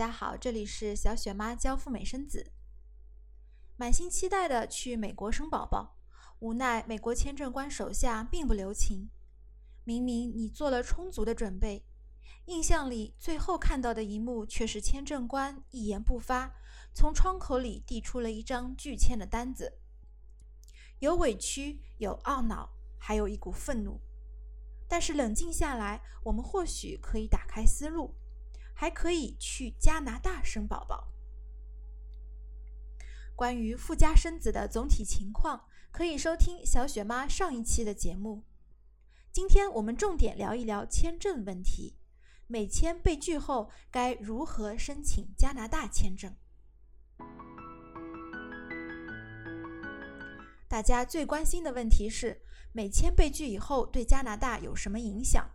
大家好，这里是小雪妈教赴美生子。满心期待的去美国生宝宝，无奈美国签证官手下并不留情。明明你做了充足的准备，印象里最后看到的一幕却是签证官一言不发，从窗口里递出了一张拒签的单子。有委屈，有懊恼，还有一股愤怒。但是冷静下来，我们或许可以打开思路。还可以去加拿大生宝宝。关于附加生子的总体情况，可以收听小雪妈上一期的节目。今天我们重点聊一聊签证问题，美签被拒后该如何申请加拿大签证？大家最关心的问题是，美签被拒以后对加拿大有什么影响？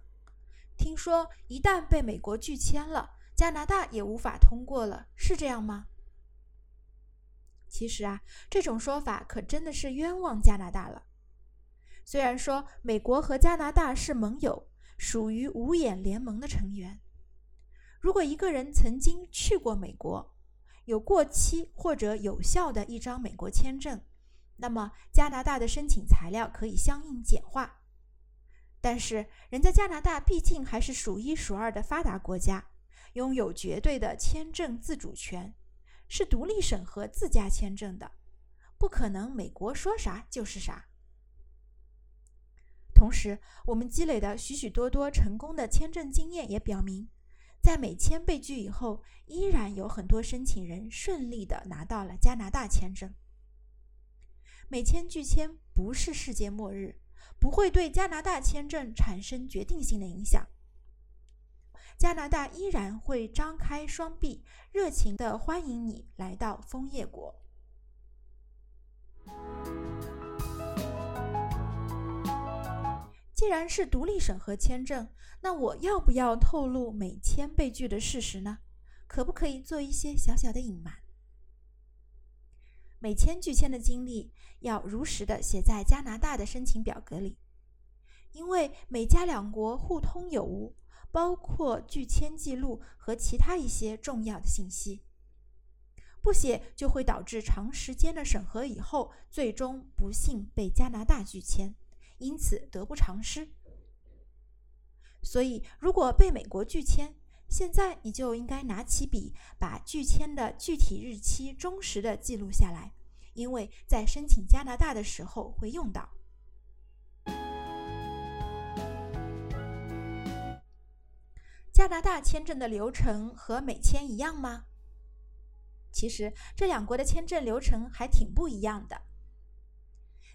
听说一旦被美国拒签了，加拿大也无法通过了，是这样吗？其实啊，这种说法可真的是冤枉加拿大了。虽然说美国和加拿大是盟友，属于五眼联盟的成员，如果一个人曾经去过美国，有过期或者有效的一张美国签证，那么加拿大的申请材料可以相应简化。但是，人家加拿大毕竟还是数一数二的发达国家，拥有绝对的签证自主权，是独立审核自家签证的，不可能美国说啥就是啥。同时，我们积累的许许多多成功的签证经验也表明，在美签被拒以后，依然有很多申请人顺利的拿到了加拿大签证。美签拒签不是世界末日。不会对加拿大签证产生决定性的影响。加拿大依然会张开双臂，热情地欢迎你来到枫叶国。既然是独立审核签证，那我要不要透露美签被拒的事实呢？可不可以做一些小小的隐瞒？美签拒签的经历要如实的写在加拿大的申请表格里，因为美加两国互通有无，包括拒签记录和其他一些重要的信息。不写就会导致长时间的审核以后，最终不幸被加拿大拒签，因此得不偿失。所以，如果被美国拒签，现在你就应该拿起笔，把拒签的具体日期忠实的记录下来，因为在申请加拿大的时候会用到。加拿大签证的流程和美签一样吗？其实这两国的签证流程还挺不一样的。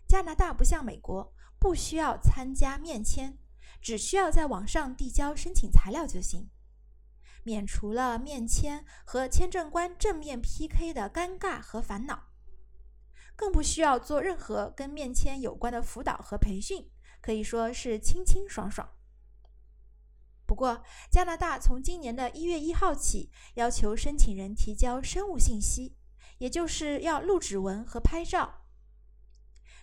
加拿大不像美国，不需要参加面签，只需要在网上递交申请材料就行。免除了面签和签证官正面 PK 的尴尬和烦恼，更不需要做任何跟面签有关的辅导和培训，可以说是清清爽爽。不过，加拿大从今年的一月一号起，要求申请人提交生物信息，也就是要录指纹和拍照。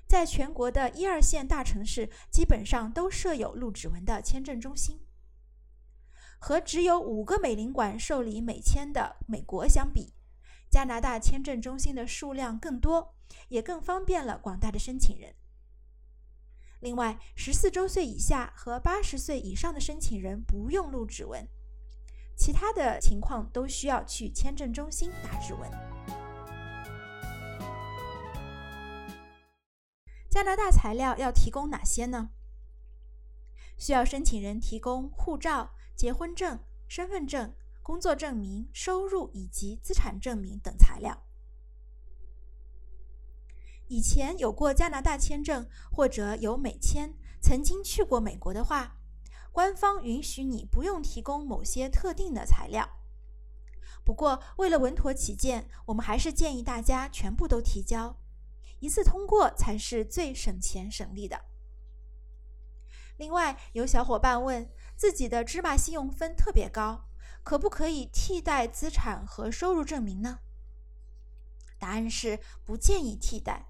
在全国的一二线大城市，基本上都设有录指纹的签证中心。和只有五个美领馆受理美签的美国相比，加拿大签证中心的数量更多，也更方便了广大的申请人。另外，十四周岁以下和八十岁以上的申请人不用录指纹，其他的情况都需要去签证中心打指纹。加拿大材料要提供哪些呢？需要申请人提供护照。结婚证、身份证、工作证明、收入以及资产证明等材料。以前有过加拿大签证或者有美签，曾经去过美国的话，官方允许你不用提供某些特定的材料。不过，为了稳妥起见，我们还是建议大家全部都提交，一次通过才是最省钱省力的。另外，有小伙伴问。自己的芝麻信用分特别高，可不可以替代资产和收入证明呢？答案是不建议替代。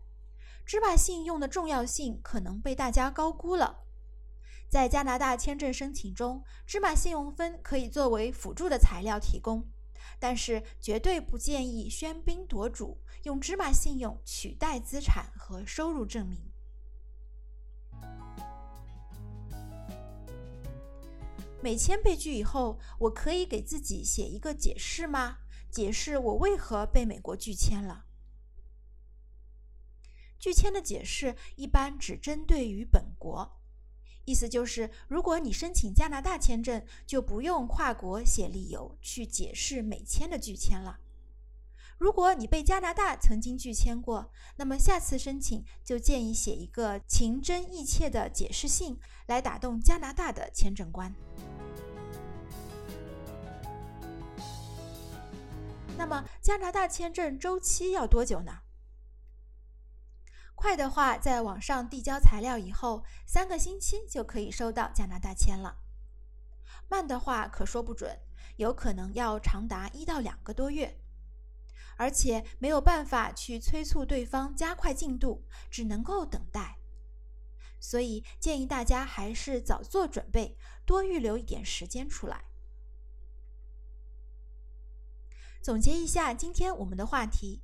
芝麻信用的重要性可能被大家高估了。在加拿大签证申请中，芝麻信用分可以作为辅助的材料提供，但是绝对不建议喧宾夺主，用芝麻信用取代资产和收入证明。美签被拒以后，我可以给自己写一个解释吗？解释我为何被美国拒签了。拒签的解释一般只针对于本国，意思就是，如果你申请加拿大签证，就不用跨国写理由去解释美签的拒签了。如果你被加拿大曾经拒签过，那么下次申请就建议写一个情真意切的解释信，来打动加拿大的签证官。那么加拿大签证周期要多久呢？快的话，在网上递交材料以后，三个星期就可以收到加拿大签了；慢的话，可说不准，有可能要长达一到两个多月，而且没有办法去催促对方加快进度，只能够等待。所以建议大家还是早做准备，多预留一点时间出来。总结一下今天我们的话题，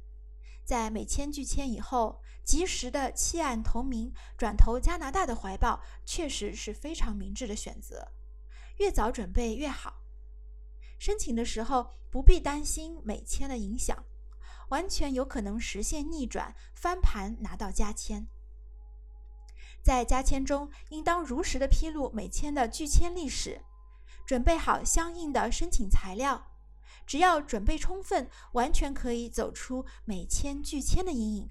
在美签拒签以后，及时的弃暗投明，转投加拿大的怀抱，确实是非常明智的选择。越早准备越好。申请的时候不必担心美签的影响，完全有可能实现逆转翻盘，拿到加签。在加签中，应当如实的披露美签的拒签历史，准备好相应的申请材料。只要准备充分，完全可以走出美签拒签的阴影。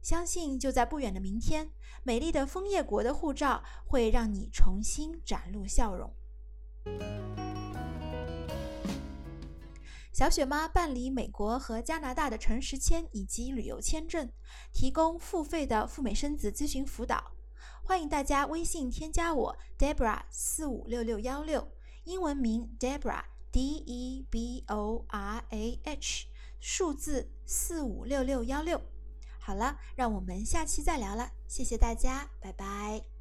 相信就在不远的明天，美丽的枫叶国的护照会让你重新展露笑容。小雪妈办理美国和加拿大的诚实签以及旅游签证，提供付费的赴美生子咨询辅导。欢迎大家微信添加我 Debra 四五六六幺六，英文名 Debra。D E B O R A H，数字四五六六幺六。好了，让我们下期再聊了，谢谢大家，拜拜。